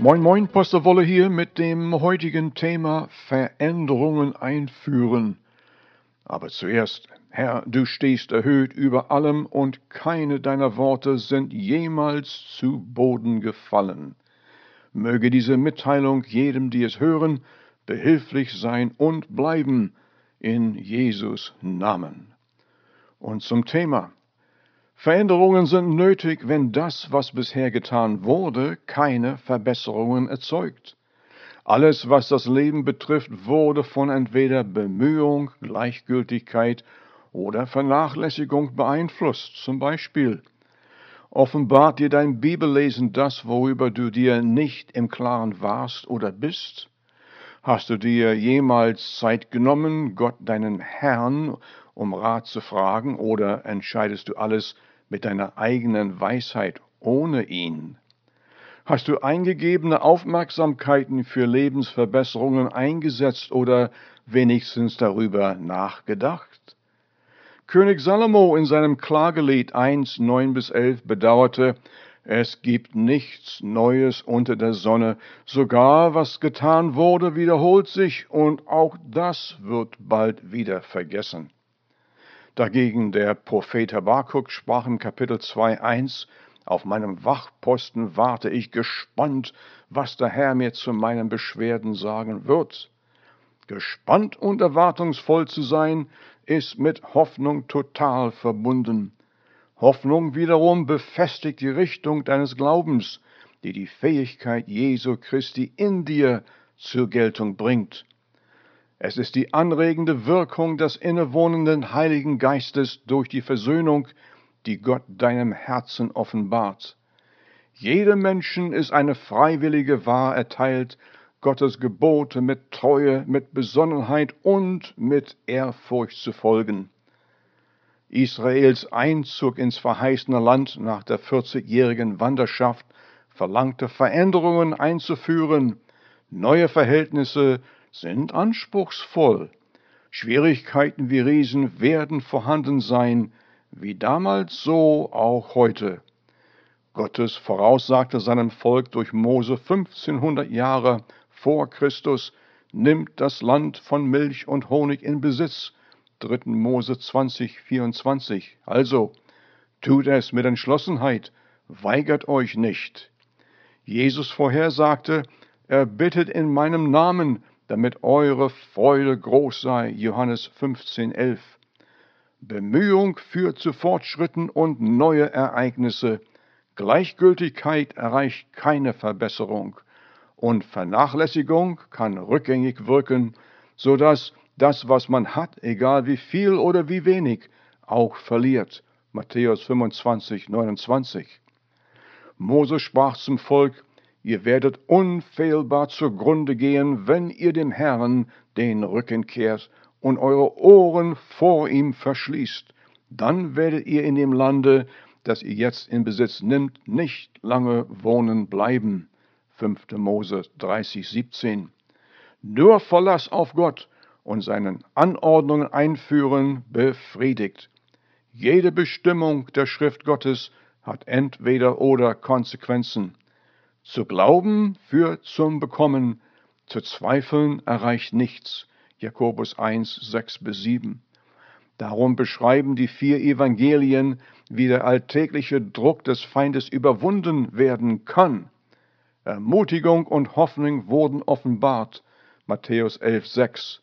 Moin Moin, Pastor Wolle hier mit dem heutigen Thema Veränderungen einführen. Aber zuerst, Herr, du stehst erhöht über allem und keine deiner Worte sind jemals zu Boden gefallen. Möge diese Mitteilung jedem, die es hören, behilflich sein und bleiben in Jesus Namen. Und zum Thema Veränderungen sind nötig, wenn das, was bisher getan wurde, keine Verbesserungen erzeugt. Alles, was das Leben betrifft, wurde von entweder Bemühung, Gleichgültigkeit oder Vernachlässigung beeinflusst. Zum Beispiel offenbart dir dein Bibellesen das, worüber du dir nicht im Klaren warst oder bist? Hast du dir jemals Zeit genommen, Gott deinen Herrn um Rat zu fragen, oder entscheidest du alles mit deiner eigenen Weisheit ohne ihn? Hast du eingegebene Aufmerksamkeiten für Lebensverbesserungen eingesetzt oder wenigstens darüber nachgedacht? König Salomo in seinem Klagelied 1, 9 bis 11 bedauerte, es gibt nichts Neues unter der Sonne, sogar was getan wurde, wiederholt sich, und auch das wird bald wieder vergessen. Dagegen der Prophet Habakkuk sprach im Kapitel 2,1 Auf meinem Wachposten warte ich gespannt, was der Herr mir zu meinen Beschwerden sagen wird. Gespannt und erwartungsvoll zu sein, ist mit Hoffnung total verbunden. Hoffnung wiederum befestigt die Richtung deines Glaubens, die die Fähigkeit Jesu Christi in dir zur Geltung bringt. Es ist die anregende Wirkung des innewohnenden Heiligen Geistes durch die Versöhnung, die Gott deinem Herzen offenbart. Jedem Menschen ist eine freiwillige Wahr erteilt, Gottes Gebote mit Treue, mit Besonnenheit und mit Ehrfurcht zu folgen. Israels Einzug ins verheißene Land nach der 40-jährigen Wanderschaft verlangte Veränderungen einzuführen, neue Verhältnisse sind anspruchsvoll. Schwierigkeiten wie Riesen werden vorhanden sein, wie damals so auch heute. Gottes voraussagte seinem Volk durch Mose 1500 Jahre vor Christus, nimmt das Land von Milch und Honig in Besitz. 3. Mose 20, 24. Also, tut es mit Entschlossenheit, weigert euch nicht. Jesus vorhersagte, er bittet in meinem Namen, damit eure Freude groß sei. Johannes 15, 11. Bemühung führt zu Fortschritten und neue Ereignisse. Gleichgültigkeit erreicht keine Verbesserung und Vernachlässigung kann rückgängig wirken, so dass das, was man hat, egal wie viel oder wie wenig, auch verliert. Matthäus 25, 29. Mose sprach zum Volk, Ihr werdet unfehlbar zugrunde gehen, wenn ihr dem Herrn den Rücken kehrt und eure Ohren vor ihm verschließt. Dann werdet ihr in dem Lande, das ihr jetzt in Besitz nimmt, nicht lange wohnen bleiben. 5. Mose 30, 17. Nur Verlass auf Gott und seinen Anordnungen einführen befriedigt. Jede Bestimmung der Schrift Gottes hat entweder oder Konsequenzen. Zu glauben führt zum Bekommen, zu zweifeln erreicht nichts. Jakobus 1, 6 bis 7. Darum beschreiben die vier Evangelien, wie der alltägliche Druck des Feindes überwunden werden kann. Ermutigung und Hoffnung wurden offenbart. Matthäus 11, 6.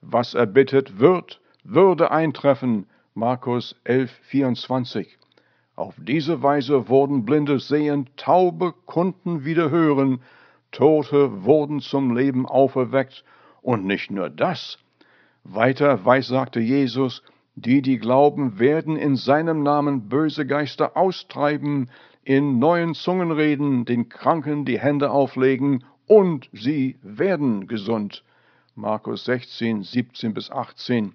Was er bittet, wird, würde eintreffen. Markus 11, 24. Auf diese Weise wurden Blinde sehen, Taube konnten wieder hören, Tote wurden zum Leben auferweckt, und nicht nur das. Weiter weissagte Jesus, die, die glauben, werden in seinem Namen böse Geister austreiben, in neuen Zungen reden, den Kranken die Hände auflegen, und sie werden gesund. Markus 16, 17 bis 18.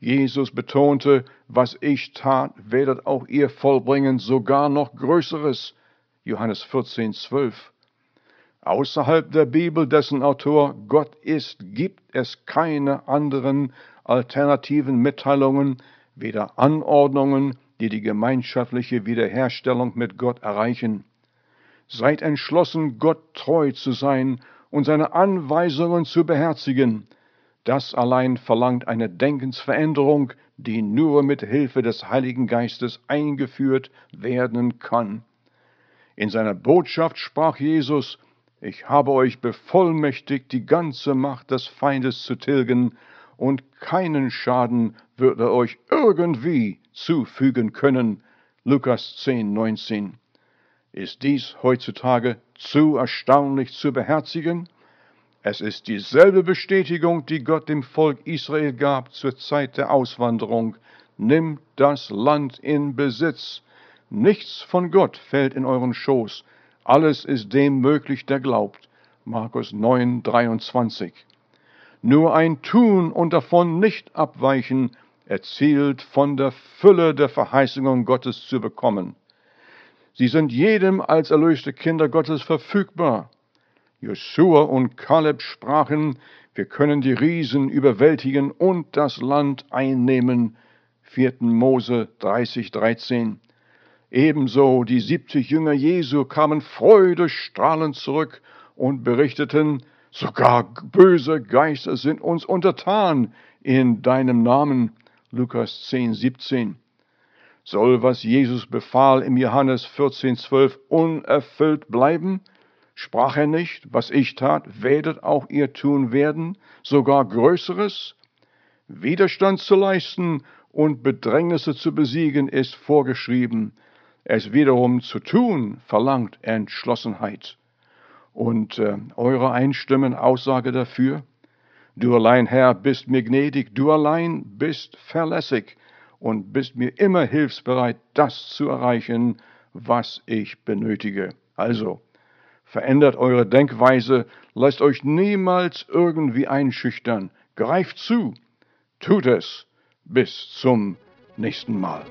Jesus betonte, was ich tat, werdet auch ihr vollbringen, sogar noch Größeres. Johannes 14, 12. Außerhalb der Bibel, dessen Autor Gott ist, gibt es keine anderen alternativen Mitteilungen, weder Anordnungen, die die gemeinschaftliche Wiederherstellung mit Gott erreichen. Seid entschlossen, Gott treu zu sein und seine Anweisungen zu beherzigen. Das allein verlangt eine Denkensveränderung, die nur mit Hilfe des Heiligen Geistes eingeführt werden kann. In seiner Botschaft sprach Jesus, ich habe euch bevollmächtigt, die ganze Macht des Feindes zu tilgen, und keinen Schaden wird er euch irgendwie zufügen können. Lukas 10, 19. Ist dies heutzutage zu erstaunlich zu beherzigen? Es ist dieselbe Bestätigung, die Gott dem Volk Israel gab zur Zeit der Auswanderung. Nimmt das Land in Besitz. Nichts von Gott fällt in euren Schoß. Alles ist dem möglich, der glaubt. Markus 9, 23. Nur ein Tun und davon nicht abweichen erzielt von der Fülle der Verheißungen Gottes zu bekommen. Sie sind jedem als erlöste Kinder Gottes verfügbar. Josua und Kaleb sprachen, wir können die Riesen überwältigen und das Land einnehmen. 4. Mose 30, 13. Ebenso die siebzig Jünger Jesu kamen freudestrahlend zurück und berichteten, sogar böse Geister sind uns untertan in deinem Namen. Lukas 10, 17 soll, was Jesus befahl im Johannes 14,12 unerfüllt bleiben? Sprach er nicht, was ich tat, werdet auch ihr tun werden, sogar Größeres? Widerstand zu leisten und Bedrängnisse zu besiegen ist vorgeschrieben. Es wiederum zu tun verlangt Entschlossenheit. Und äh, eure Einstimmen Aussage dafür? Du allein, Herr, bist mir gnädig, du allein bist verlässig und bist mir immer hilfsbereit, das zu erreichen, was ich benötige. Also, verändert eure Denkweise, lasst euch niemals irgendwie einschüchtern, greift zu, tut es. Bis zum nächsten Mal.